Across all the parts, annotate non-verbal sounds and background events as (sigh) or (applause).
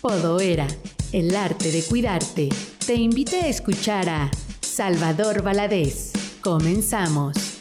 Podoera, el arte de cuidarte, te invita a escuchar a Salvador Valadez. Comenzamos.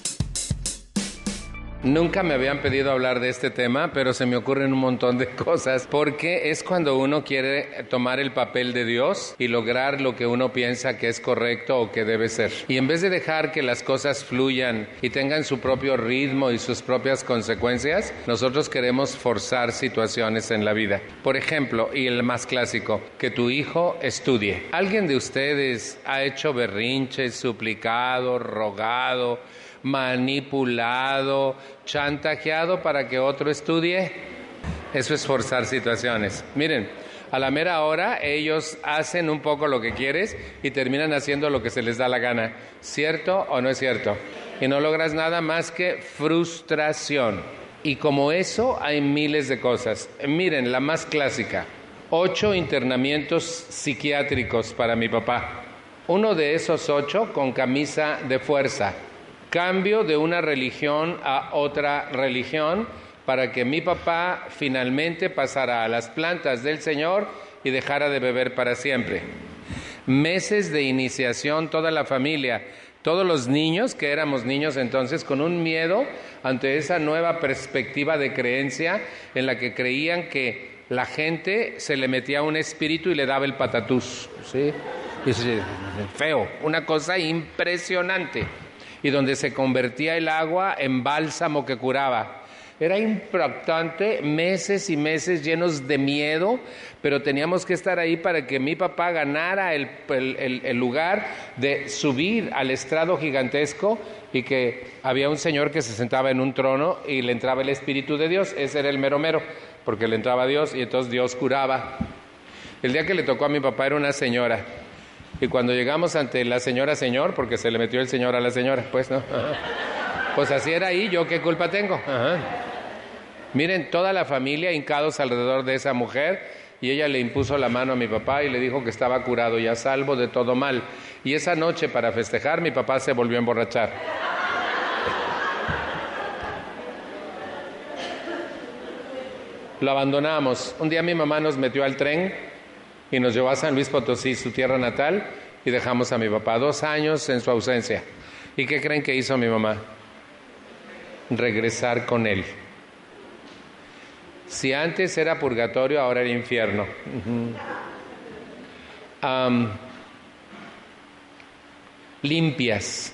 Nunca me habían pedido hablar de este tema, pero se me ocurren un montón de (laughs) cosas, porque es cuando uno quiere tomar el papel de Dios y lograr lo que uno piensa que es correcto o que debe ser. Y en vez de dejar que las cosas fluyan y tengan su propio ritmo y sus propias consecuencias, nosotros queremos forzar situaciones en la vida. Por ejemplo, y el más clásico, que tu hijo estudie. ¿Alguien de ustedes ha hecho berrinches, suplicado, rogado? Manipulado, chantajeado para que otro estudie. Eso es forzar situaciones. Miren, a la mera hora ellos hacen un poco lo que quieres y terminan haciendo lo que se les da la gana. ¿Cierto o no es cierto? Y no logras nada más que frustración. Y como eso hay miles de cosas. Miren, la más clásica. Ocho internamientos psiquiátricos para mi papá. Uno de esos ocho con camisa de fuerza cambio de una religión a otra religión para que mi papá finalmente pasara a las plantas del Señor y dejara de beber para siempre. Meses de iniciación, toda la familia, todos los niños, que éramos niños entonces, con un miedo ante esa nueva perspectiva de creencia en la que creían que la gente se le metía un espíritu y le daba el patatús, ¿sí? feo, una cosa impresionante y donde se convertía el agua en bálsamo que curaba. Era impactante, meses y meses llenos de miedo, pero teníamos que estar ahí para que mi papá ganara el, lugar de subir al estrado gigantesco y que había un señor que se sentaba en un trono y le entraba el Espíritu de Dios, ese era el mero mero, porque le entraba Dios y entonces Dios curaba. El día que le tocó a mi papá era una señora y cuando llegamos ante la señora señor, porque se le metió el señor a la señora, pues no. Pues así era ahí, yo qué culpa tengo. Miren, toda la familia hincados alrededor de esa mujer y ella le impuso la mano a mi papá y le dijo que estaba curado y a salvo de todo mal. Y esa noche para festejar mi papá se volvió a emborrachar. Lo abandonamos. Un día mi mamá nos metió al tren y nos llevó a San Luis Potosí, su tierra natal, y dejamos a mi papá dos años en su ausencia. ¿Y qué creen que hizo mi mamá? Regresar con él. Si antes era purgatorio, ahora era infierno. limpias.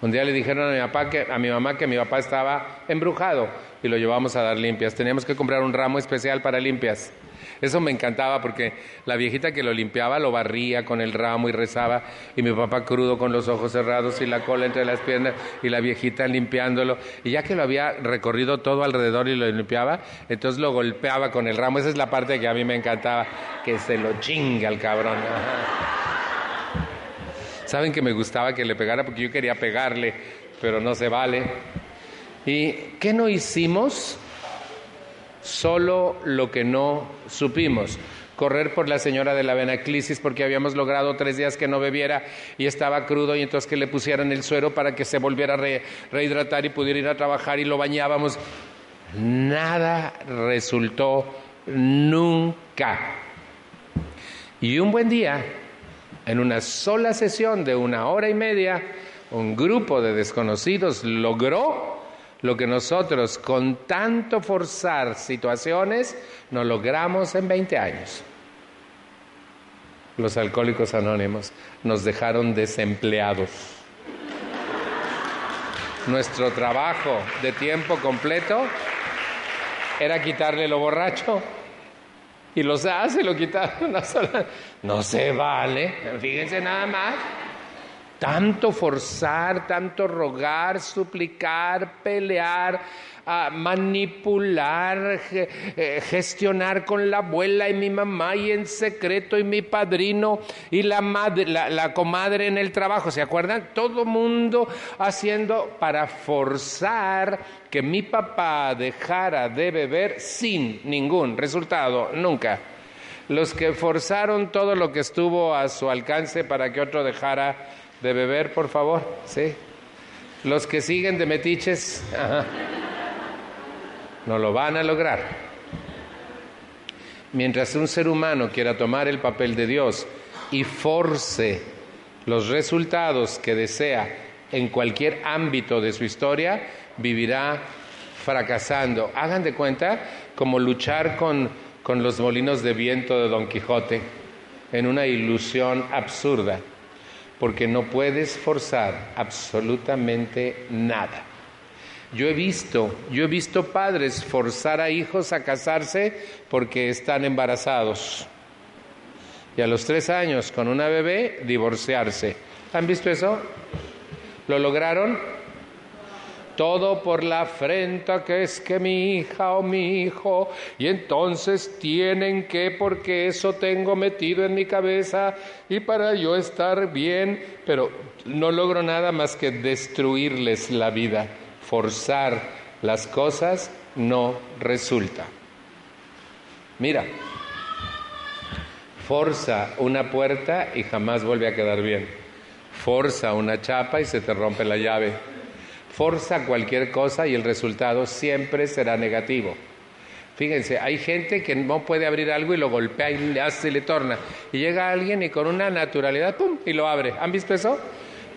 Un día le dijeron a mi, papá que, a mi mamá que mi papá estaba embrujado y lo llevamos a dar limpias. Teníamos que comprar un ramo especial para limpias. Eso me encantaba porque la viejita que lo limpiaba lo barría con el ramo y rezaba y mi papá crudo con los ojos cerrados y la cola entre las piernas y la viejita limpiándolo. Y ya que lo había recorrido todo alrededor y lo limpiaba, entonces lo golpeaba con el ramo. Esa es la parte que a mí me encantaba, que se lo chinga el cabrón. Saben que me gustaba que le pegara porque yo quería pegarle, pero no se vale. ¿Y qué no hicimos? Solo lo que no supimos. Correr por la señora de la venaclisis porque habíamos logrado tres días que no bebiera y estaba crudo y entonces que le pusieran el suero para que se volviera a rehidratar y pudiera ir a trabajar y lo bañábamos. Nada resultó nunca. Y un buen día, en una sola sesión de una hora y media, un grupo de desconocidos logró lo que nosotros con tanto forzar situaciones no logramos en 20 años. Los alcohólicos anónimos nos dejaron desempleados. Nuestro trabajo de tiempo completo era quitarle lo borracho y los hace, lo quitaron. (laughs) No se vale, fíjense nada más tanto forzar, tanto rogar, suplicar, pelear, ah, manipular, eh, gestionar con la abuela y mi mamá y en secreto y mi padrino y la, la, comadre en el trabajo, ¿se acuerdan? Todo mundo haciendo para forzar que mi papá dejara de beber sin ningún resultado, nunca. Los que forzaron todo lo que estuvo a su alcance para que otro dejara de beber, por favor, ¿sí? Los que siguen de metiches, no lo van a lograr. Mientras un ser humano quiera tomar el papel de Dios y force los resultados que desea en cualquier ámbito de su historia, vivirá fracasando. Hagan de cuenta como luchar con, con los molinos de viento de Don Quijote en una ilusión absurda, porque no puedes forzar absolutamente nada. Yo he visto, yo he visto padres forzar a hijos a casarse porque están embarazados. Y a los tres años, con una bebé, divorciarse. ¿Han visto eso? ¿Lo lograron? Todo por la afrenta que es que mi hija o mi hijo, y entonces tienen que, porque eso tengo metido en mi cabeza, y para yo estar bien, pero no logro nada más que destruirles la vida forzar las cosas no resulta. Mira, forza una puerta y jamás vuelve a quedar bien. Forza una chapa y se te rompe la llave. Forza cualquier cosa y el resultado siempre será negativo. Fíjense, hay gente que no puede abrir algo y lo golpea y le hace y le torna. Y llega alguien y con una naturalidad, ¡pum! y lo abre. ¿Han visto eso?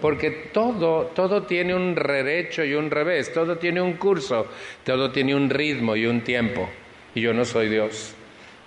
porque todo, todo tiene un derecho y un revés, todo tiene un curso, todo tiene un ritmo y un tiempo. Y yo no soy Dios.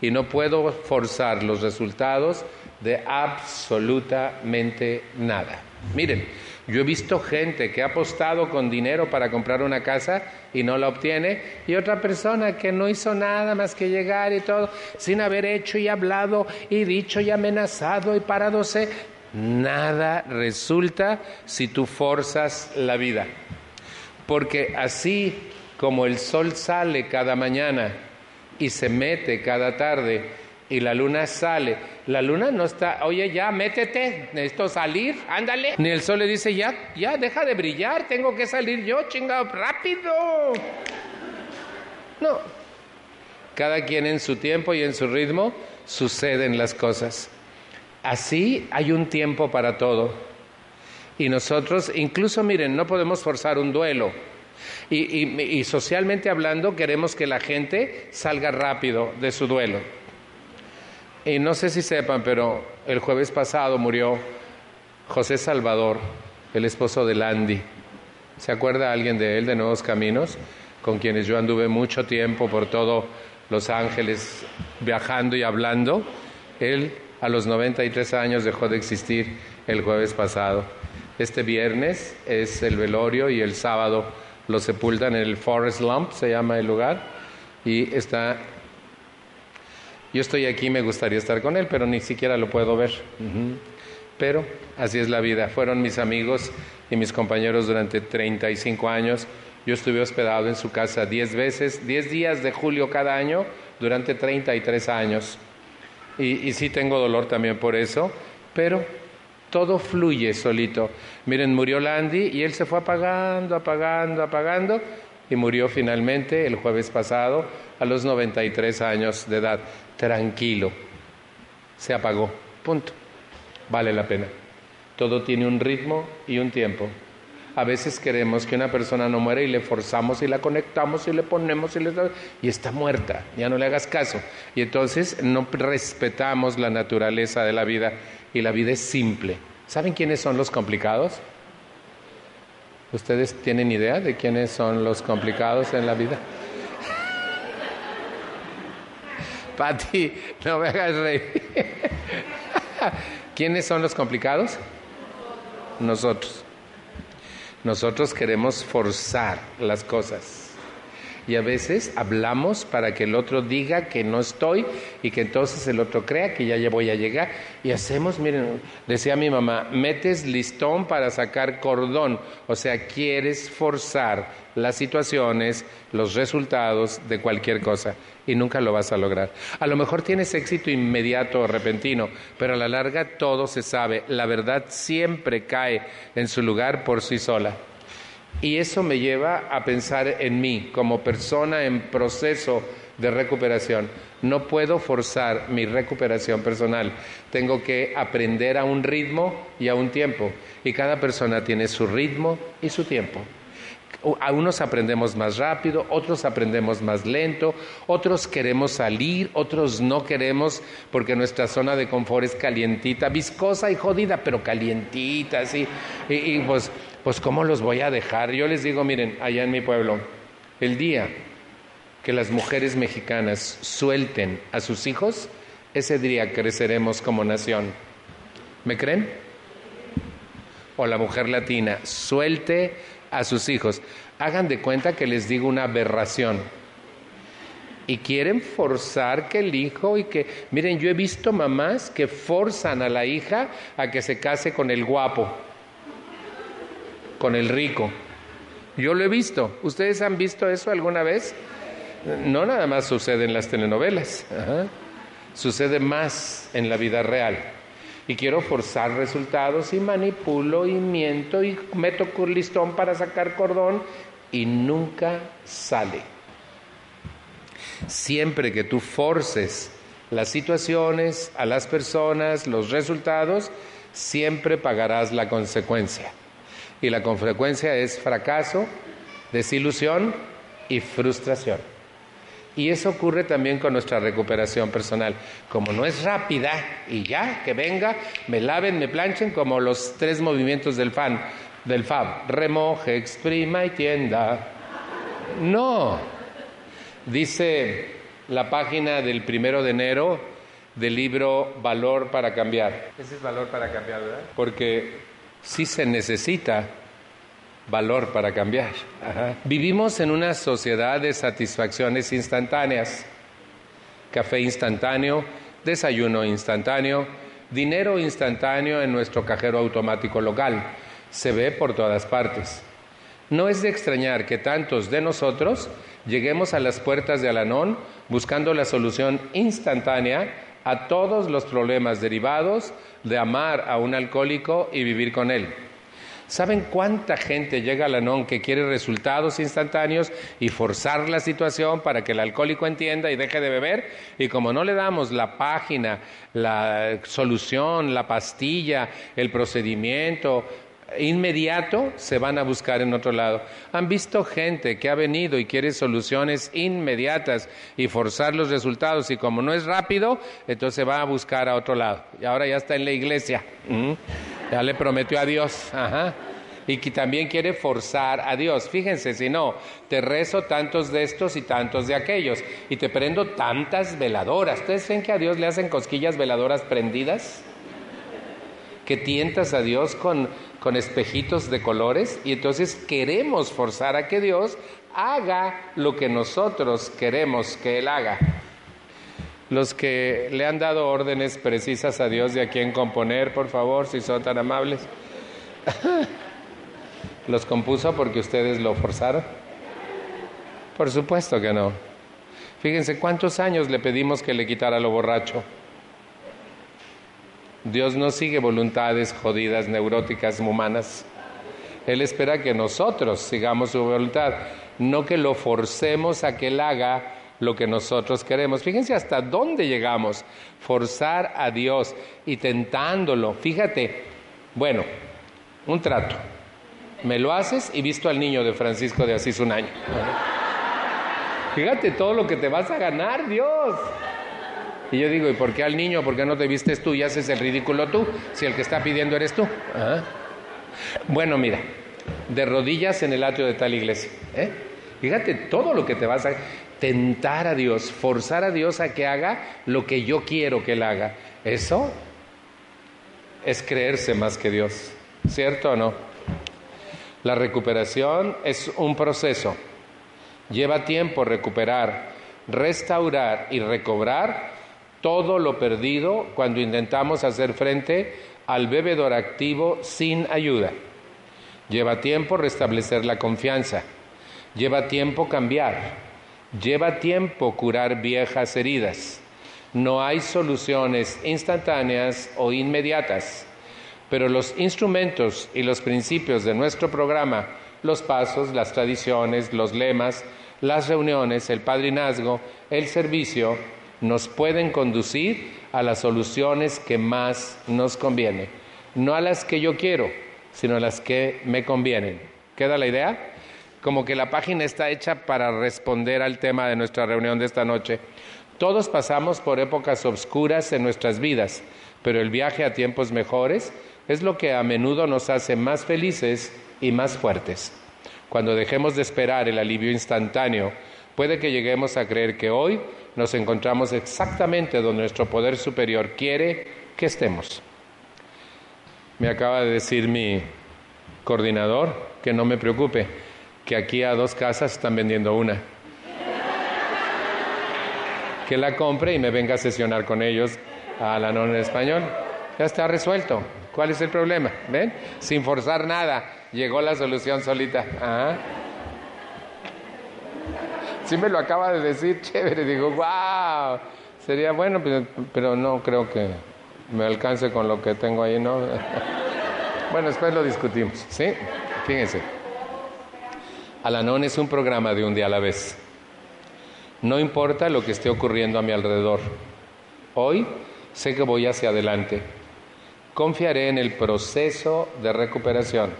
Y no puedo forzar los resultados de absolutamente nada. Miren, yo he visto gente que ha apostado con dinero para comprar una casa y no la obtiene, y otra persona que no hizo nada más que llegar y todo, sin haber hecho y hablado y dicho y amenazado y paradose, Nada resulta si tú forzas la vida. Porque así como el sol sale cada mañana y se mete cada tarde y la luna sale, la luna no está, oye, ya, métete, necesito salir, ándale. Ni el sol le dice, ya, ya, deja de brillar, tengo que salir yo, chingado, rápido. No. Cada quien en su tiempo y en su ritmo suceden las cosas. Así hay un tiempo para todo. Y nosotros, incluso miren, no podemos forzar un duelo. Y, socialmente hablando, queremos que la gente salga rápido de su duelo. Y no sé si sepan, pero el jueves pasado murió José Salvador, el esposo de Landy. ¿Se acuerda alguien de él, de Nuevos Caminos? Con quienes yo anduve mucho tiempo por todo Los Ángeles, viajando y hablando. Él a los 93 años dejó de existir el jueves pasado. Este viernes es el velorio y el sábado lo sepultan en el Forest Lump, se llama el lugar, y está... Yo estoy aquí, me gustaría estar con él, pero ni siquiera lo puedo ver. Pero así es la vida. Fueron mis amigos y mis compañeros durante 35 años. Yo estuve hospedado en su casa 10 veces, 10 días de julio cada año durante 33 años. Y, sí tengo dolor también por eso, pero todo fluye solito. Miren, murió Landy y él se fue apagando, apagando, apagando y murió finalmente el jueves pasado a los 93 años de edad. Tranquilo, se apagó, punto. Vale la pena. Todo tiene un ritmo y un tiempo. A veces queremos que una persona no muera y le forzamos y la conectamos y le ponemos y le y está muerta, ya no le hagas caso. Y entonces no respetamos la naturaleza de la vida y la vida es simple. ¿Saben quiénes son los complicados? ¿Ustedes tienen idea de quiénes son los complicados en la vida? Pati, no me hagas reír. ¿Quiénes son los complicados? Nosotros. Nosotros queremos forzar las cosas. Y a veces hablamos para que el otro diga que no estoy y que entonces el otro crea que ya voy a llegar. Y hacemos, miren, decía mi mamá, metes listón para sacar cordón. O sea, quieres forzar las situaciones, los resultados de cualquier cosa y nunca lo vas a lograr. A lo mejor tienes éxito inmediato o repentino, pero a la larga todo se sabe. La verdad siempre cae en su lugar por sí sola. Y eso me lleva a pensar en mí como persona en proceso de recuperación. No puedo forzar mi recuperación personal. Tengo que aprender a un ritmo y a un tiempo. Y cada persona tiene su ritmo y su tiempo. A unos aprendemos más rápido, otros aprendemos más lento, otros queremos salir, otros no queremos porque nuestra zona de confort es calientita, viscosa y jodida, pero calientita, así. Y, y pues, pues, ¿cómo los voy a dejar? Yo les digo, miren, allá en mi pueblo, el día que las mujeres mexicanas suelten a sus hijos, ese día creceremos como nación. ¿Me creen? O la mujer latina, suelte a sus hijos. Hagan de cuenta que les digo una aberración. Y quieren forzar que el hijo y que... Miren, yo he visto mamás que forzan a la hija a que se case con el guapo, con el rico. Yo lo he visto. ¿Ustedes han visto eso alguna vez? No nada más sucede en las telenovelas, sucede más en la vida real. Y quiero forzar resultados y manipulo y miento y meto listón para sacar cordón y nunca sale. Siempre que tú forces las situaciones, a las personas, los resultados, siempre pagarás la consecuencia. Y la consecuencia es fracaso, desilusión y frustración. Y eso ocurre también con nuestra recuperación personal. Como no es rápida y ya, que venga, me laven, me planchen, como los tres movimientos del fan, del FAB. Remoje, exprima y tienda. No. Dice la página del primero de enero del libro Valor para Cambiar. Ese es valor para cambiar, ¿verdad? Porque sí se necesita valor para cambiar. Vivimos en una sociedad de satisfacciones instantáneas. Café instantáneo, desayuno instantáneo, dinero instantáneo en nuestro cajero automático local. Se ve por todas partes. No es de extrañar que tantos de nosotros lleguemos a las puertas de Alanón buscando la solución instantánea a todos los problemas derivados de amar a un alcohólico y vivir con él. ¿Saben cuánta gente llega a la NON que quiere resultados instantáneos y forzar la situación para que el alcohólico entienda y deje de beber? Y como no le damos la página, la solución, la pastilla, el procedimiento, inmediato se van a buscar en otro lado. Han visto gente que ha venido y quiere soluciones inmediatas y forzar los resultados y como no es rápido, entonces va a buscar a otro lado. Y ahora ya está en la iglesia. Ya le prometió a Dios. Y que también quiere forzar a Dios. Fíjense, si no, te rezo tantos de estos y tantos de aquellos. Y te prendo tantas veladoras. ¿Ustedes ven que a Dios le hacen cosquillas veladoras prendidas? Que tientas a Dios con con espejitos de colores y entonces queremos forzar a que Dios haga lo que nosotros queremos que Él haga. Los que le han dado órdenes precisas a Dios de a quién componer, por favor, si son tan amables. (laughs) ¿Los compuso porque ustedes lo forzaron? Por supuesto que no. Fíjense cuántos años le pedimos que le quitara lo borracho. Dios no sigue voluntades jodidas, neuróticas, humanas. Él espera que nosotros sigamos su voluntad, no que lo forcemos a que Él haga lo que nosotros queremos. Fíjense hasta dónde llegamos, forzar a Dios y tentándolo. Fíjate, bueno, un trato. Me lo haces y visto al niño de Francisco de Asís un año. Fíjate todo lo que te vas a ganar, Dios. Y yo digo, ¿y por qué al niño? ¿Por qué no te vistes tú y haces el ridículo tú? Si el que está pidiendo eres tú. Bueno, mira, de rodillas en el atrio de tal iglesia. ¿eh? Fíjate todo lo que te vas a tentar a Dios, forzar a Dios a que haga lo que yo quiero que él haga. Eso es creerse más que Dios, ¿cierto o no? La recuperación es un proceso. Lleva tiempo recuperar, restaurar y recobrar todo lo perdido cuando intentamos hacer frente al bebedor activo sin ayuda. Lleva tiempo restablecer la confianza, lleva tiempo cambiar, lleva tiempo curar viejas heridas. No hay soluciones instantáneas o inmediatas, pero los instrumentos y los principios de nuestro programa, los pasos, las tradiciones, los lemas, las reuniones, el padrinazgo, el servicio, nos pueden conducir a las soluciones que más nos convienen. No a las que yo quiero, sino a las que me convienen. ¿Queda la idea? como que la página está hecha para responder al tema de nuestra reunión de esta noche. Todos pasamos por épocas oscuras en nuestras vidas, pero el viaje a tiempos mejores es lo que a menudo nos hace más felices y más fuertes. Cuando dejemos de esperar el alivio instantáneo, puede que lleguemos a creer que hoy nos encontramos exactamente donde nuestro poder superior quiere que estemos. Me acaba de decir mi coordinador que no me preocupe, que aquí a dos casas están vendiendo una. Que la compre y me venga a sesionar con ellos a la non en español. Ya está resuelto. ¿Cuál es el problema? ¿Ven? Sin forzar nada. Llegó la solución solita. Ajá. Sí me lo acaba de decir, (laughs) chévere. Digo, wow. Sería bueno, pero, pero no creo que me alcance con lo que tengo ahí, ¿no? (laughs) bueno, después lo discutimos, ¿sí? Fíjense. Alanón es un programa de un día a la vez. No importa lo que esté ocurriendo a mi alrededor. Hoy sé que voy hacia adelante. Confiaré en el proceso de recuperación.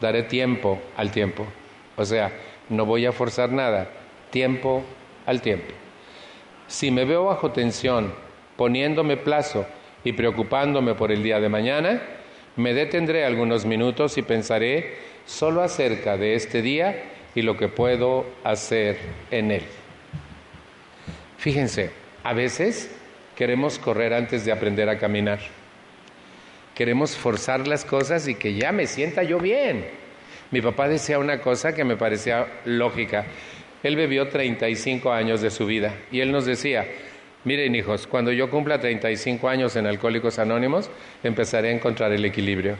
Daré tiempo al tiempo. O sea, no voy a forzar nada. Tiempo al tiempo. Si me veo bajo tensión, poniéndome plazo y preocupándome por el día de mañana, me detendré algunos minutos y pensaré solo acerca de este día y lo que puedo hacer en él. Fíjense, a veces queremos correr antes de aprender a caminar. Queremos forzar las cosas y que ya me sienta yo bien. Mi papá decía una cosa que me parecía lógica. Él bebió 35 años de su vida y él nos decía, miren hijos, cuando yo cumpla 35 años en Alcohólicos Anónimos, empezaré a encontrar el equilibrio.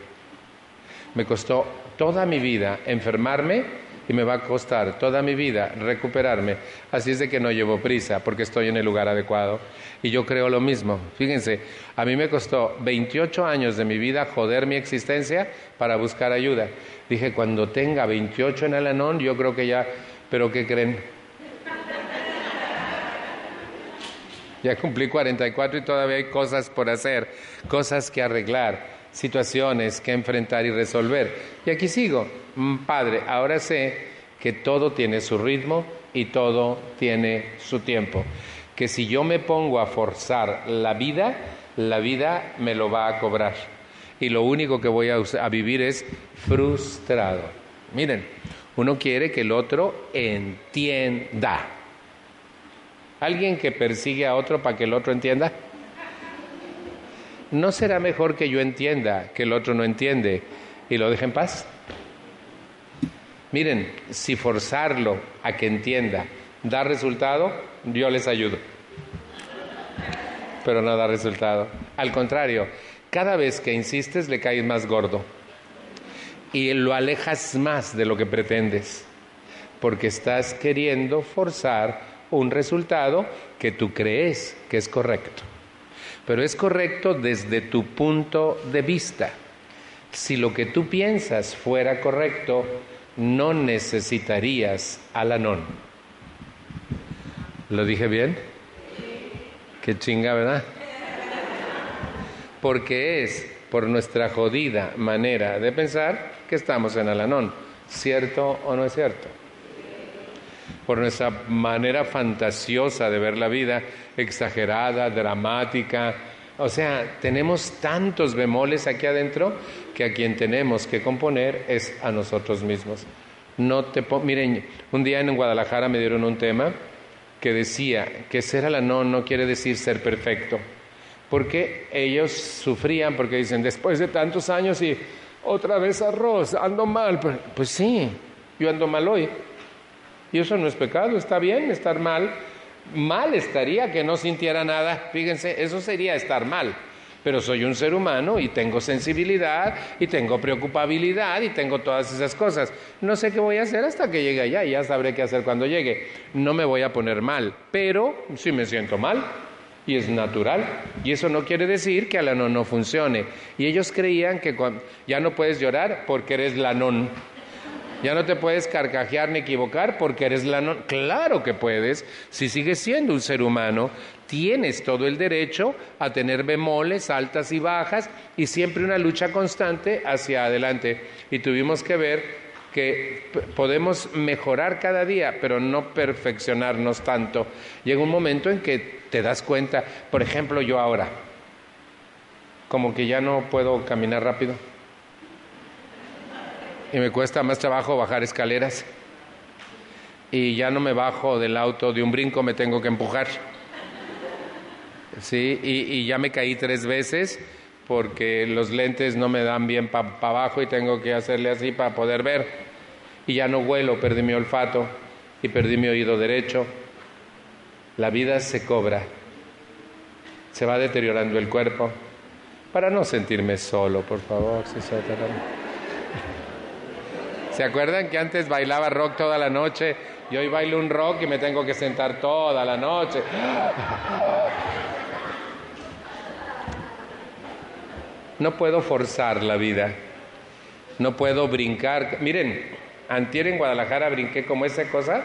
Me costó toda mi vida enfermarme y me va a costar toda mi vida recuperarme. Así es de que no llevo prisa porque estoy en el lugar adecuado. Y yo creo lo mismo. Fíjense, a mí me costó 28 años de mi vida joder mi existencia para buscar ayuda. Dije, cuando tenga 28 en Alanón, yo creo que ya, pero ¿qué creen? Ya cumplí 44 y todavía hay cosas por hacer, cosas que arreglar situaciones que enfrentar y resolver. Y aquí sigo, mm, Padre, ahora sé que todo tiene su ritmo y todo tiene su tiempo. Que si yo me pongo a forzar la vida, la vida me lo va a cobrar. Y lo único que voy a, a vivir es frustrado. Miren, uno quiere que el otro entienda. ¿Alguien que persigue a otro para que el otro entienda? ¿no será mejor que yo entienda que el otro no entiende y lo deje en paz? Miren, si forzarlo a que entienda da resultado, yo les ayudo. Pero no da resultado. Al contrario, cada vez que insistes le caes más gordo y lo alejas más de lo que pretendes, porque estás queriendo forzar un resultado que tú crees que es correcto pero es correcto desde tu punto de vista. Si lo que tú piensas fuera correcto, no necesitarías al anón. ¿Lo dije bien? Qué chinga, ¿verdad? Porque es por nuestra jodida manera de pensar que estamos en Alanón. ¿Cierto o no es cierto? por nuestra manera fantasiosa de ver la vida, exagerada, dramática. O sea, tenemos tantos bemoles aquí adentro que a quien tenemos que componer es a nosotros mismos. No te Miren, un día en Guadalajara me dieron un tema que decía que ser alanón no quiere decir ser perfecto, porque ellos sufrían, porque dicen, después de tantos años y otra vez arroz, ando mal. Pues, pues sí, yo ando mal hoy, y eso no es pecado, está bien estar mal. Mal estaría que no sintiera nada. Fíjense, eso sería estar mal. Pero soy un ser humano y tengo sensibilidad y tengo preocupabilidad y tengo todas esas cosas. No sé qué voy a hacer hasta que llegue allá y ya sabré qué hacer cuando llegue. No me voy a poner mal, pero si me siento mal y es natural. Y eso no quiere decir que la non no funcione. Y ellos creían que ya no puedes llorar porque eres la non. Ya no te puedes carcajear ni equivocar porque eres la... No... Claro que puedes. Si sigues siendo un ser humano, tienes todo el derecho a tener bemoles, altas y bajas y siempre una lucha constante hacia adelante. Y tuvimos que ver que podemos mejorar cada día, pero no perfeccionarnos tanto. Llega un momento en que te das cuenta, por ejemplo, yo ahora, como que ya no puedo caminar rápido y me cuesta más trabajo bajar escaleras y ya no me bajo del auto de un brinco, me tengo que empujar. Sí, y, ya me caí tres veces porque los lentes no me dan bien para abajo y tengo que hacerle así para poder ver. Y ya no vuelo, perdí mi olfato y perdí mi oído derecho. La vida se cobra, se va deteriorando el cuerpo. Para no sentirme solo, por favor, si se ¿Se acuerdan que antes bailaba rock toda la noche y hoy bailo un rock y me tengo que sentar toda la noche? No puedo forzar la vida. No puedo brincar. Miren, antier en Guadalajara brinqué como esa cosa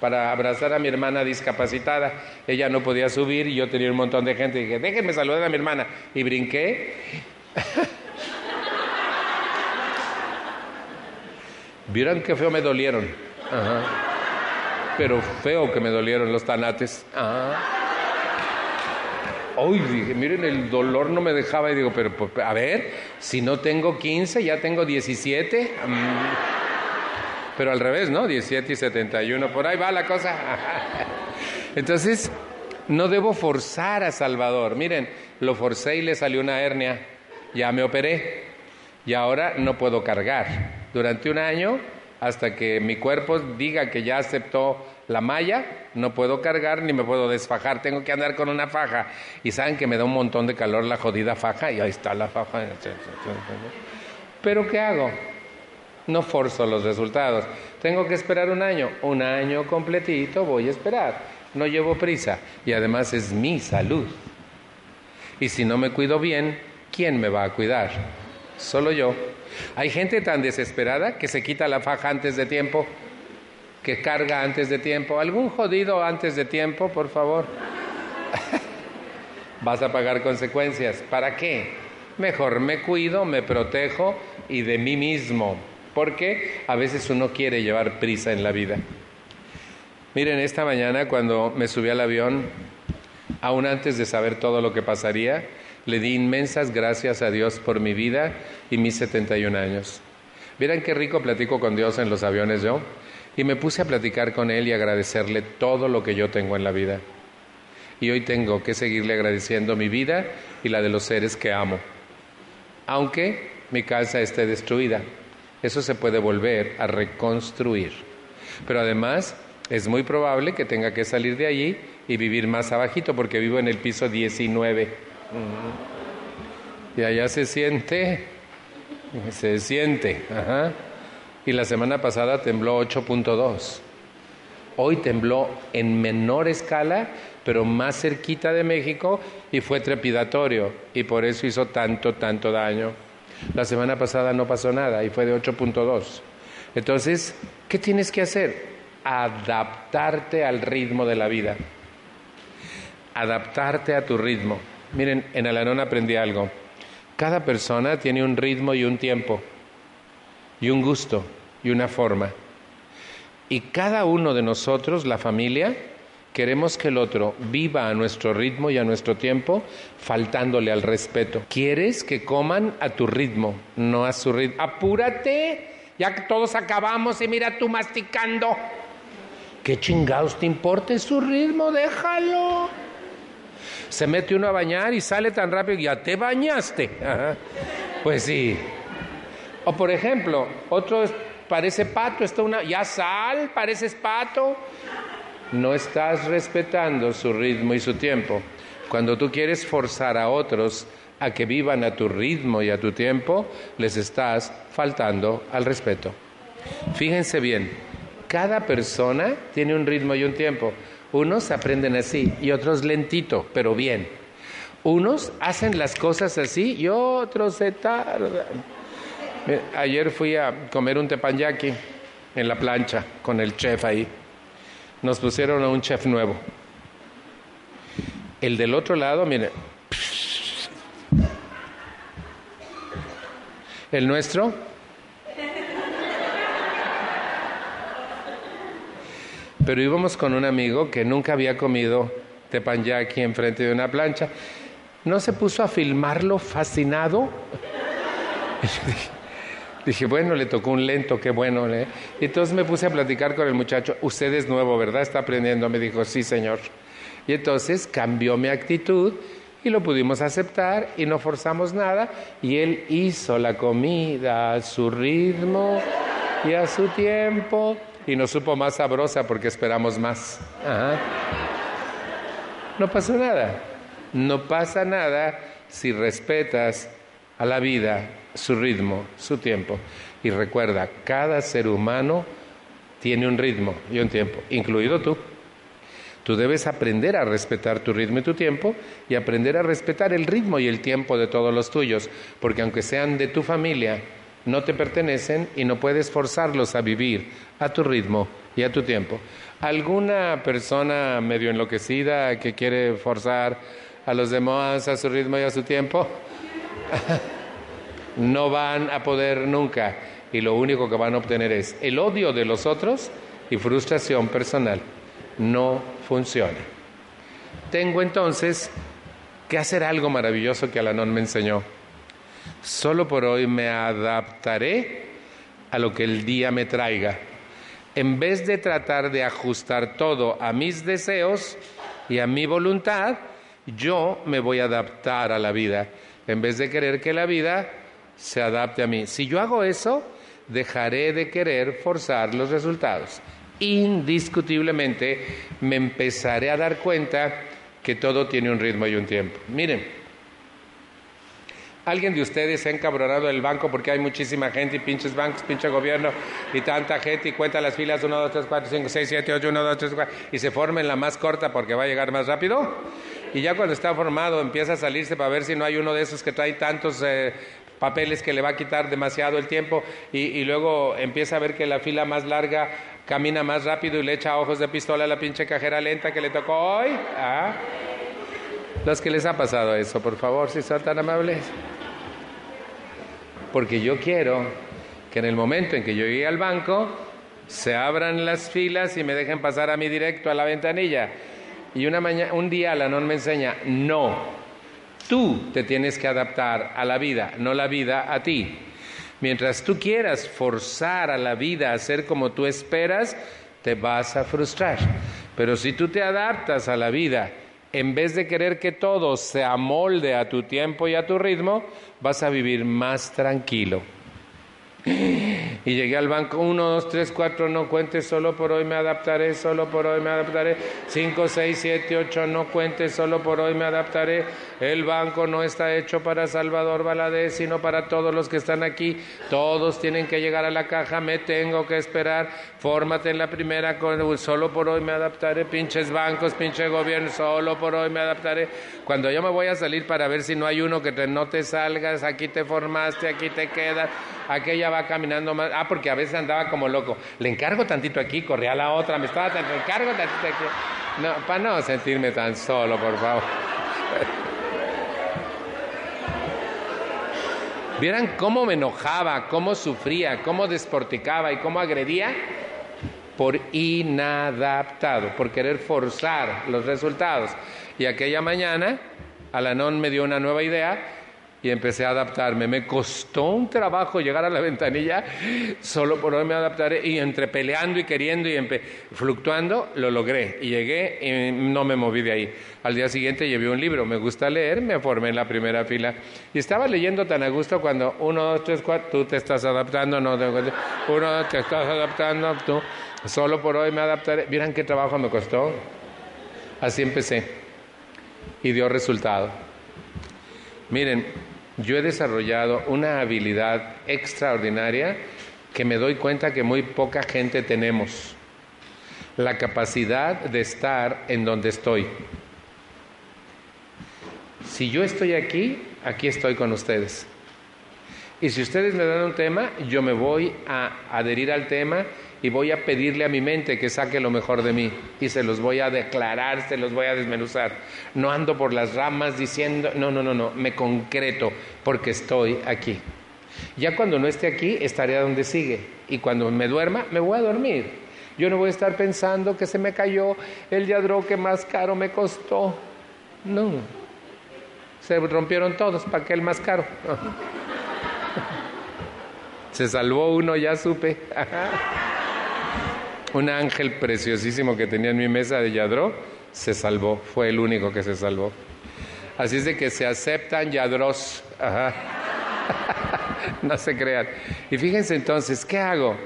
para abrazar a mi hermana discapacitada. Ella no podía subir y yo tenía un montón de gente. Y dije, déjenme saludar a mi hermana. Y brinqué. (laughs) Vieron qué feo me dolieron. Pero feo que me dolieron los tanates. Hoy dije, miren, el dolor no me dejaba y digo, pero pues, a ver, si no tengo 15, ya tengo 17. Mm. Pero al revés, ¿no? 17 y 71, por ahí va la cosa. (laughs) Entonces, no debo forzar a Salvador. Miren, lo forcé y le salió una hernia. Ya me operé y ahora no puedo cargar durante un año hasta que mi cuerpo diga que ya aceptó la malla, no puedo cargar ni me puedo desfajar, tengo que andar con una faja. Y saben que me da un montón de calor la jodida faja y ahí está la faja. Pero ¿qué hago? No forzo los resultados. Tengo que esperar un año, un año completito voy a esperar. No llevo prisa y además es mi salud. Y si no me cuido bien, ¿quién me va a cuidar? Solo yo. Hay gente tan desesperada que se quita la faja antes de tiempo, que carga antes de tiempo. ¿Algún jodido antes de tiempo, por favor? (laughs) Vas a pagar consecuencias. ¿Para qué? Mejor me cuido, me protejo y de mí mismo. Porque a veces uno quiere llevar prisa en la vida. Miren, esta mañana cuando me subí al avión, aún antes de saber todo lo que pasaría, le di inmensas gracias a Dios por mi vida y mis 71 años. Vieran qué rico platico con Dios en los aviones yo. Y me puse a platicar con Él y agradecerle todo lo que yo tengo en la vida. Y hoy tengo que seguirle agradeciendo mi vida y la de los seres que amo. Aunque mi casa esté destruida, eso se puede volver a reconstruir. Pero además es muy probable que tenga que salir de allí y vivir más abajito porque vivo en el piso 19. Y allá se siente, se siente. Y la semana pasada tembló 8.2. Hoy tembló en menor escala, pero más cerquita de México y fue trepidatorio. Y por eso hizo tanto, tanto daño. La semana pasada no pasó nada y fue de 8.2. Entonces, ¿qué tienes que hacer? Adaptarte al ritmo de la vida. Adaptarte a tu ritmo. Miren, en Alanón aprendí algo. Cada persona tiene un ritmo y un tiempo, y un gusto y una forma. Y cada uno de nosotros, la familia, queremos que el otro viva a nuestro ritmo y a nuestro tiempo, faltándole al respeto. Quieres que coman a tu ritmo, no a su ritmo. Apúrate, ya que todos acabamos y mira tú masticando. ¿Qué chingados te importa su ritmo? Déjalo. Se mete uno a bañar y sale tan rápido, ya te bañaste. Pues sí. O por ejemplo, otro parece pato, está una, ya sal, pareces pato. No estás respetando su ritmo y su tiempo. Cuando tú quieres forzar a otros a que vivan a tu ritmo y a tu tiempo, les estás faltando al respeto. Fíjense bien, cada persona tiene un ritmo y un tiempo. Unos aprenden así y otros lentito, pero bien. Unos hacen las cosas así y otros se tardan. Ayer fui a comer un tepanyaki en la plancha con el chef ahí. Nos pusieron a un chef nuevo. El del otro lado, mire. El nuestro Pero íbamos con un amigo que nunca había comido tepanyaki enfrente de una plancha. ¿No se puso a filmarlo fascinado? (laughs) dije, bueno, le tocó un lento, qué bueno. ¿eh? Y entonces me puse a platicar con el muchacho. Usted es nuevo, ¿verdad? Está aprendiendo. Me dijo, sí, señor. Y entonces cambió mi actitud y lo pudimos aceptar y no forzamos nada. Y él hizo la comida a su ritmo y a su tiempo y nos supo más sabrosa porque esperamos más. No pasa nada. No pasa nada si respetas a la vida, su ritmo, su tiempo. Y recuerda, cada ser humano tiene un ritmo y un tiempo, incluido tú. Tú debes aprender a respetar tu ritmo y tu tiempo y aprender a respetar el ritmo y el tiempo de todos los tuyos, porque aunque sean de tu familia, no te pertenecen y no puedes forzarlos a vivir a tu ritmo y a tu tiempo. ¿Alguna persona medio enloquecida que quiere forzar a los demás a su ritmo y a su tiempo? (laughs) no van a poder nunca y lo único que van a obtener es el odio de los otros y frustración personal. No funciona. Tengo entonces que hacer algo maravilloso que Alanón me enseñó. Solo por hoy me adaptaré a lo que el día me traiga. En vez de tratar de ajustar todo a mis deseos y a mi voluntad, yo me voy a adaptar a la vida. En vez de querer que la vida se adapte a mí. Si yo hago eso, dejaré de querer forzar los resultados. Indiscutiblemente me empezaré a dar cuenta que todo tiene un ritmo y un tiempo. Miren, ¿Alguien de ustedes se ha encabronado del banco porque hay muchísima gente y pinches bancos, pinche gobierno y tanta gente y cuenta las filas 1, 2, 3, 4, 5, 6, 7, 8, 1, 2, 3, 4 y se forma en la más corta porque va a llegar más rápido? Y ya cuando está formado empieza a salirse para ver si no hay uno de esos que trae tantos eh, papeles que le va a quitar demasiado el tiempo y, luego empieza a ver que la fila más larga camina más rápido y le echa ojos de pistola a la pinche cajera lenta que le tocó hoy. ¿Ah? Los que les ha pasado eso, por favor, si son tan amables porque yo quiero que en el momento en que yo llegue al banco se abran las filas y me dejen pasar a mí directo a la ventanilla. Y una mañana, un día la non me enseña, no, tú te tienes que adaptar a la vida, no la vida a ti. Mientras tú quieras forzar a la vida a ser como tú esperas, te vas a frustrar. Pero si tú te adaptas a la vida, en vez de querer que todo se amolde a tu tiempo y a tu ritmo, vas a vivir más tranquilo. Y llegué al banco, uno, dos, tres, cuatro, no cuentes, solo por hoy me adaptaré, solo por hoy me adaptaré. Cinco, seis, siete, ocho, no cuentes, solo por hoy me adaptaré. El banco no está hecho para Salvador Valadez, sino para todos los que están aquí. Todos tienen que llegar a la caja, me tengo que esperar. Fórmate en la primera, solo por hoy me adaptaré. Pinches bancos, pinche gobierno, solo por hoy me adaptaré. Cuando yo me voy a salir para ver si no hay uno que no te salgas, aquí te formaste, aquí te quedas, aquella va caminando más Ah, porque a veces andaba como loco. Le encargo tantito aquí, corría a la otra, me estaba, le encargo tantito aquí. No, para no sentirme tan solo, por favor. (laughs) ¿Vieran cómo me enojaba, cómo sufría, cómo desporticaba y cómo agredía? Por inadaptado, por querer forzar los resultados. Y aquella mañana, Alanón me dio una nueva idea y empecé a adaptarme. Me costó un trabajo llegar a la ventanilla, solo por hoy me adaptaré y entre peleando y queriendo y fluctuando lo logré y llegué y no me moví de ahí. Al día siguiente llevé un libro, me gusta leer, me formé en la primera fila y estaba leyendo tan a gusto cuando uno, dos, tres, cuatro, tú te estás adaptando, no, uno, te estás adaptando, tú, solo por hoy me adaptaré. Miren qué trabajo me costó. Así empecé y dio resultado. Miren, yo he desarrollado una habilidad extraordinaria que me doy cuenta que muy poca gente tenemos. La capacidad de estar en donde estoy. Si yo estoy aquí, aquí estoy con ustedes. Y si ustedes me dan un tema, yo me voy a adherir al tema y voy a pedirle a mi mente que saque lo mejor de mí y se los voy a declarar, se los voy a desmenuzar. No ando por las ramas diciendo, no, no, no, no, me concreto porque estoy aquí. Ya cuando no esté aquí, estaré donde sigue y cuando me duerma, me voy a dormir. Yo no voy a estar pensando que se me cayó el yadro que más caro me costó. No. Se rompieron todos, ¿para qué el más caro? (laughs) Se salvó uno, ya supe. (laughs) Un ángel preciosísimo que tenía en mi mesa de yadro se salvó, fue el único que se salvó. Así es de que se aceptan yadros. (laughs) no se crean. Y fíjense entonces, ¿qué hago?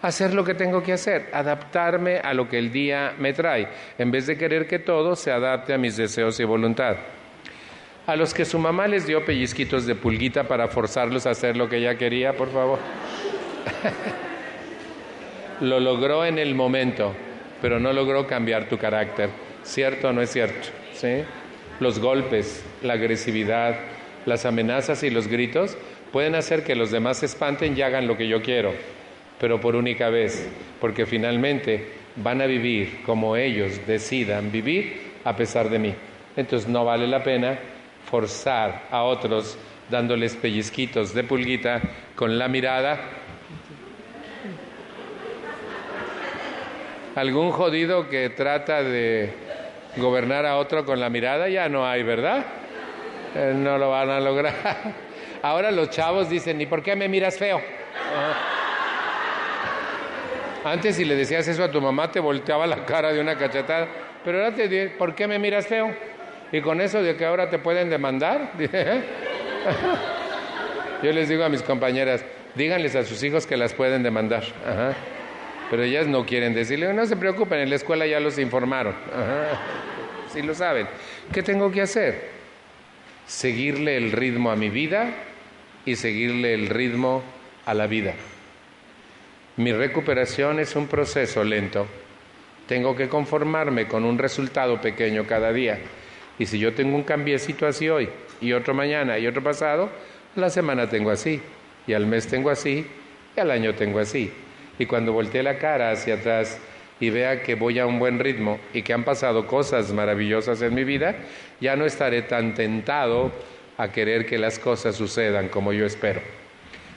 Hacer lo que tengo que hacer, adaptarme a lo que el día me trae, en vez de querer que todo se adapte a mis deseos y voluntad. A los que su mamá les dio pellizquitos de pulguita para forzarlos a hacer lo que ella quería, por favor. (laughs) lo logró en el momento, pero no logró cambiar tu carácter. ¿Cierto o no es cierto? ¿Sí? Los golpes, la agresividad, las amenazas y los gritos pueden hacer que los demás se espanten y hagan lo que yo quiero, pero por única vez, porque finalmente van a vivir como ellos decidan vivir a pesar de mí. Entonces no vale la pena forzar a otros dándoles pellizquitos de pulguita con la mirada. Algún jodido que trata de gobernar a otro con la mirada ya no hay, ¿verdad? Eh, no lo van a lograr. (laughs) Ahora los chavos dicen, ¿y por qué me miras feo? Antes si le decías eso a tu mamá te volteaba la cara de una cachetada, pero ahora te dice, ¿por qué me miras feo? Y con eso de que ahora te pueden demandar, (laughs) yo les digo a mis compañeras, díganles a sus hijos que las pueden demandar. Pero ellas no quieren decirle, no se preocupen, en la escuela ya los informaron. Si lo saben. ¿Qué tengo que hacer? Seguirle el ritmo a mi vida y seguirle el ritmo a la vida. Mi recuperación es un proceso lento. Tengo que conformarme con un resultado pequeño cada día. Y si yo tengo un cambiecito así hoy, y otro mañana, y otro pasado, la semana tengo así, y al mes tengo así, y al año tengo así. Y cuando volteé la cara hacia atrás y vea que voy a un buen ritmo y que han pasado cosas maravillosas en mi vida, ya no estaré tan tentado a querer que las cosas sucedan como yo espero.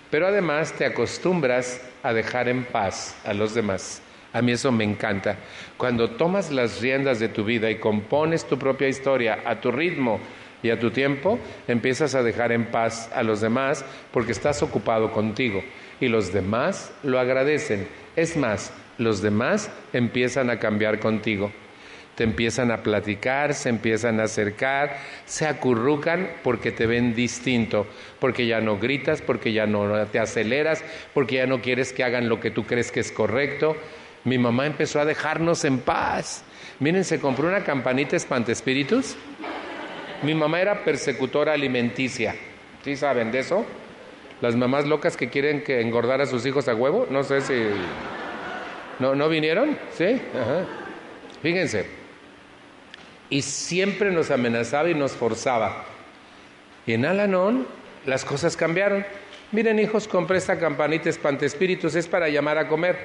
Pero además te acostumbras a dejar en paz a los demás. A mí eso me encanta. Cuando tomas las riendas de tu vida y compones tu propia historia a tu ritmo y a tu tiempo, empiezas a dejar en paz a los demás porque estás ocupado contigo y los demás lo agradecen. Es más, los demás empiezan a cambiar contigo. Te empiezan a platicar, se empiezan a acercar, se acurrucan porque te ven distinto, porque ya no gritas, porque ya no te aceleras, porque ya no quieres que hagan lo que tú crees que es correcto. Mi mamá empezó a dejarnos en paz. Miren, se compró una campanita espantespíritus. Mi mamá era persecutora alimenticia. ¿Sí saben de eso? Las mamás locas que quieren que engordar a sus hijos a huevo, no sé si... ¿No, ¿no vinieron? ¿Sí? Ajá. Fíjense. Y siempre nos amenazaba y nos forzaba. Y en Alanón las cosas cambiaron. Miren hijos, compré esta campanita espantespíritus, es para llamar a comer.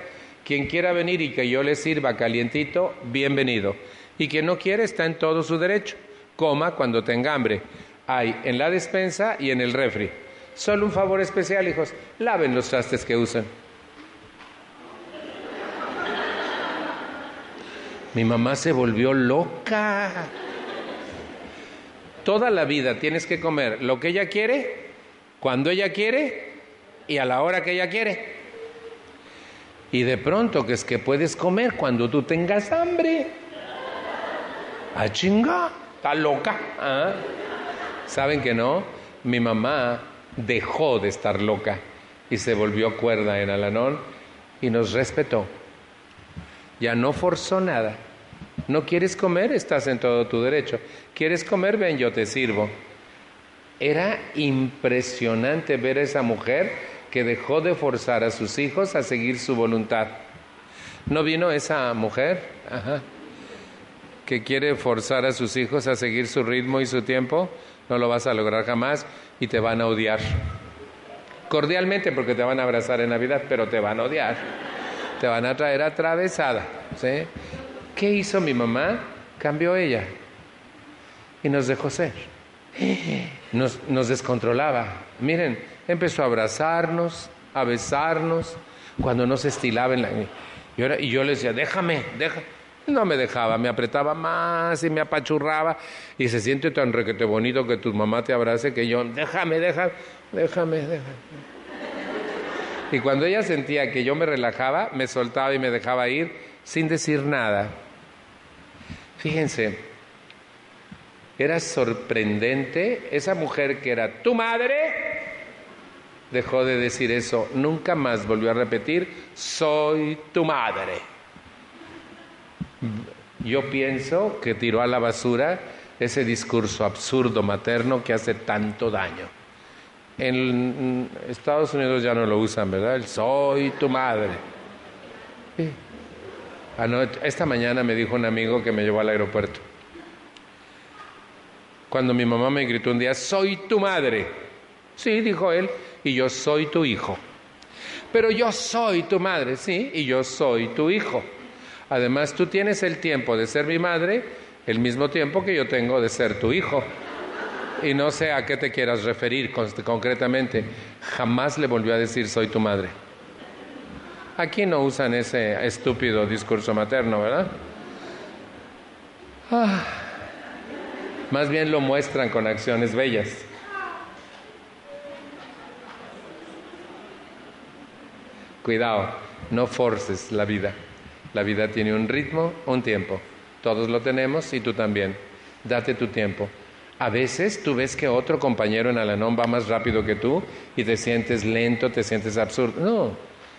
Quien quiera venir y que yo le sirva calientito, bienvenido. Y quien no quiere está en todo su derecho. Coma cuando tenga hambre. Hay en la despensa y en el refri. Solo un favor especial, hijos, laven los trastes que usan. Mi mamá se volvió loca. Toda la vida tienes que comer lo que ella quiere, cuando ella quiere y a la hora que ella quiere. Y de pronto que es que puedes comer cuando tú tengas hambre. ¡A chinga! Está loca. ¿ah? ¿Saben que no? Mi mamá dejó de estar loca y se volvió cuerda en Alanón y nos respetó. Ya no forzó nada. ¿No quieres comer? Estás en todo tu derecho. ¿Quieres comer? Ven, yo te sirvo. Era impresionante ver a esa mujer que dejó de forzar a sus hijos a seguir su voluntad. ¿No vino esa mujer? Que quiere forzar a sus hijos a seguir su ritmo y su tiempo. No lo vas a lograr jamás y te van a odiar. Cordialmente porque te van a abrazar en Navidad, pero te van a odiar. Te van a traer atravesada. ¿sí? ¿Qué hizo mi mamá? Cambió ella y nos dejó ser. Nos, nos descontrolaba. Miren, empezó a abrazarnos, a besarnos, cuando no se estilaba en la... Y, yo le decía, déjame, déjame. No me dejaba, me apretaba más y me apachurraba. Y se siente tan requete bonito que tu mamá te abrace que yo, déjame, déjame, déjame, déjame. Y cuando ella sentía que yo me relajaba, me soltaba y me dejaba ir sin decir nada. Fíjense, era sorprendente, esa mujer que era tu madre, dejó de decir eso, nunca más volvió a repetir, soy tu madre. Yo pienso que tiró a la basura ese discurso absurdo materno que hace tanto daño. En Estados Unidos ya no lo usan, ¿verdad? El soy tu madre. Esta mañana me dijo un amigo que me llevó al aeropuerto. Cuando mi mamá me gritó un día, soy tu madre. Sí, dijo él, y yo soy tu hijo. Pero yo soy tu madre, sí, y yo soy tu hijo. Además, tú tienes el tiempo de ser mi madre, el mismo tiempo que yo tengo de ser tu hijo. Y no sé a qué te quieras referir concretamente. Jamás le volvió a decir soy tu madre. Aquí no usan ese estúpido discurso materno, ¿verdad? Ah. Más bien lo muestran con acciones bellas. Cuidado, no forces la vida. La vida tiene un ritmo, un tiempo. Todos lo tenemos y tú también. Date tu tiempo. A veces tú ves que otro compañero en Alanón va más rápido que tú y te sientes lento, te sientes absurdo. No,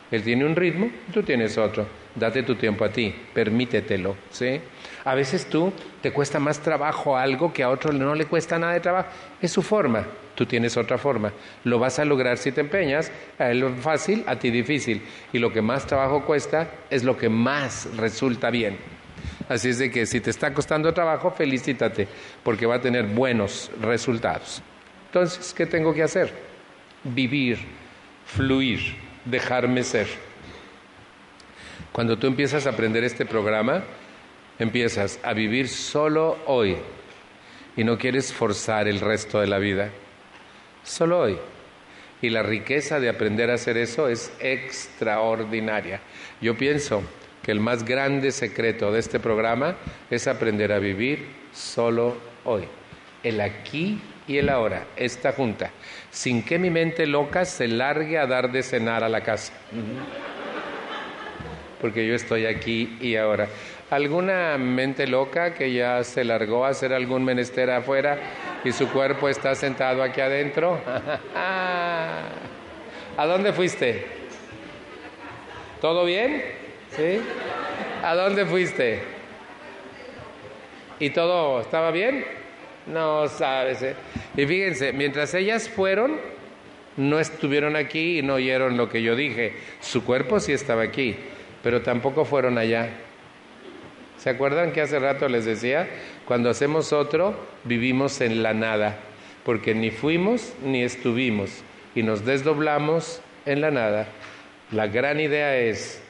él tiene un ritmo, tú tienes otro. Date tu tiempo a ti, permítetelo, ¿sí? A veces tú te cuesta más trabajo algo que a otro no le cuesta nada de trabajo. Es su forma, tú tienes otra forma. Lo vas a lograr si te empeñas, a él fácil, a ti difícil. Y lo que más trabajo cuesta es lo que más resulta bien. Así es de que si te está costando trabajo, felicítate, porque va a tener buenos resultados. Entonces, ¿qué tengo que hacer? Vivir, fluir dejarme ser. Cuando tú empiezas a aprender este programa, empiezas a vivir solo hoy y no quieres forzar el resto de la vida. Solo hoy. Y la riqueza de aprender a hacer eso es extraordinaria. Yo pienso que el más grande secreto de este programa es aprender a vivir solo hoy. El aquí y el ahora, esta junta, sin que mi mente loca se largue a dar de cenar a la casa. Porque yo estoy aquí y ahora. ¿Alguna mente loca que ya se largó a hacer algún menester afuera y su cuerpo está sentado aquí adentro? (laughs) ¿A dónde fuiste? ¿Todo bien? ¿Sí? ¿A dónde fuiste? ¿Y todo estaba bien? No sabes. ¿eh? Y fíjense, mientras ellas fueron, no estuvieron aquí y no oyeron lo que yo dije. Su cuerpo sí estaba aquí, pero tampoco fueron allá. ¿Se acuerdan que hace rato les decía? Cuando hacemos otro, vivimos en la nada, porque ni fuimos ni estuvimos y nos desdoblamos en la nada. La gran idea es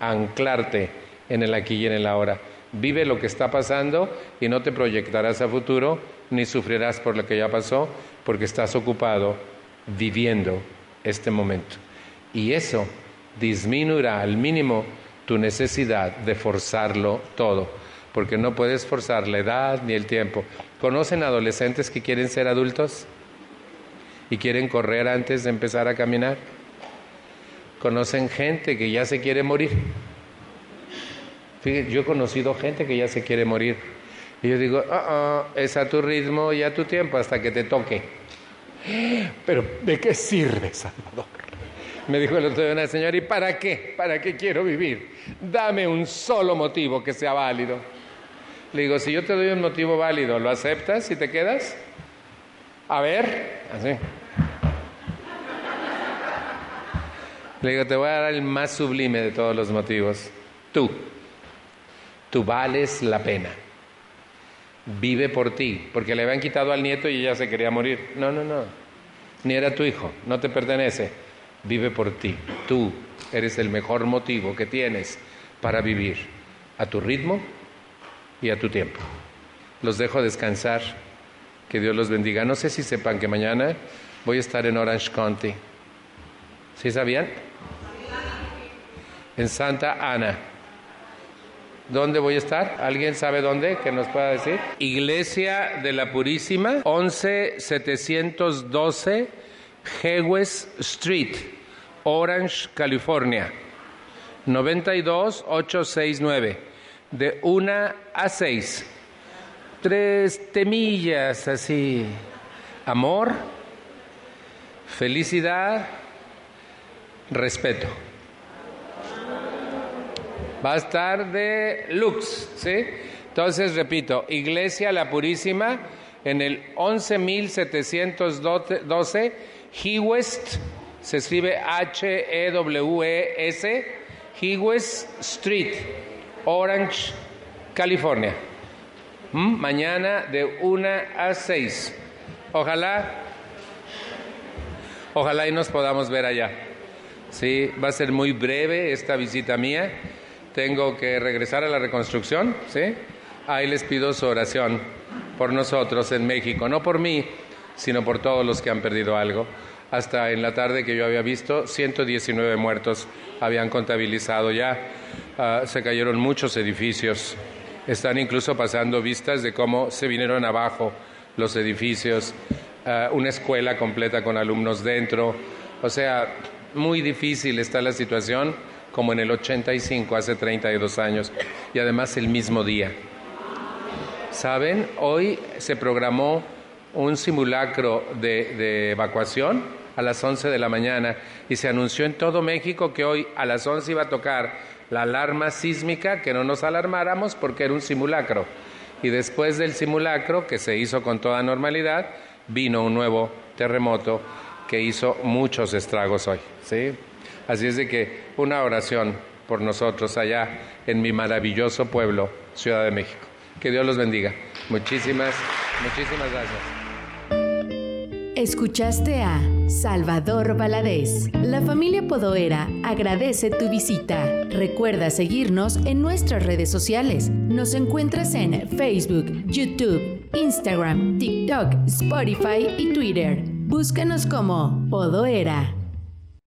anclarte en el aquí y en el ahora. Vive lo que está pasando y no te proyectarás a futuro ni sufrirás por lo que ya pasó porque estás ocupado viviendo este momento. Y eso disminuirá al mínimo tu necesidad de forzarlo todo, porque no puedes forzar la edad ni el tiempo. ¿Conocen adolescentes que quieren ser adultos y quieren correr antes de empezar a caminar? ¿Conocen gente que ya se quiere morir? yo he conocido gente que ya se quiere morir. Y yo digo, ah, ah, es a tu ritmo y a tu tiempo hasta que te toque. (gasps) Pero, ¿de qué sirve, Salvador? (laughs) Me dijo el otro día una señora, ¿y para qué? ¿Para qué quiero vivir? Dame un solo motivo que sea válido. Le digo, si yo te doy un motivo válido, ¿lo aceptas y te quedas? A ver, así. Le digo, te voy a dar el más sublime de todos los motivos. Tú. Tú vales la pena. Vive por ti, porque le habían quitado al nieto y ella se quería morir. No, no, no. Ni era tu hijo, no te pertenece. Vive por ti. Tú eres el mejor motivo que tienes para vivir a tu ritmo y a tu tiempo. Los dejo descansar. Que Dios los bendiga. No sé si sepan que mañana voy a estar en Orange County. ¿Sí sabían? en Santa Ana. ¿Dónde voy a estar? ¿Alguien sabe dónde que nos pueda decir? Iglesia de la Purísima, 11712 Hewes Street, Orange, California. 92869, de 1 a 6. Tres temillas así. Amor, felicidad, respeto. Va a estar de Lux, ¿sí? Entonces, repito, Iglesia La Purísima en el 11712 West, se escribe H-E-W-E-S, West Street, Orange, California. ¿Mm? Mañana de 1 a 6. Ojalá, ojalá y nos podamos ver allá. Sí, va a ser muy breve esta visita mía tengo que regresar a la reconstrucción, ¿sí? Ahí les pido su oración por nosotros en México, no por mí, sino por todos los que han perdido algo. Hasta en la tarde que yo había visto, 119 muertos habían contabilizado ya. Ah, se cayeron muchos edificios. Están incluso pasando vistas de cómo se vinieron abajo los edificios. Ah, una escuela completa con alumnos dentro. O sea, muy difícil está la situación como en el 85, hace 32 años, y además el mismo día. ¿Saben? Hoy se programó un simulacro de, evacuación a las 11 de la mañana y se anunció en todo México que hoy a las 11 iba a tocar la alarma sísmica, que no nos alarmáramos porque era un simulacro. Y después del simulacro, que se hizo con toda normalidad, vino un nuevo terremoto que hizo muchos estragos hoy. ¿sí? Así es de que una oración por nosotros allá en mi maravilloso pueblo, Ciudad de México. Que Dios los bendiga. Muchísimas, muchísimas gracias. Escuchaste a Salvador Valadez. La familia Podoera agradece tu visita. Recuerda seguirnos en nuestras redes sociales. Nos encuentras en Facebook, YouTube, Instagram, TikTok, Spotify y Twitter. Búscanos como Podoera.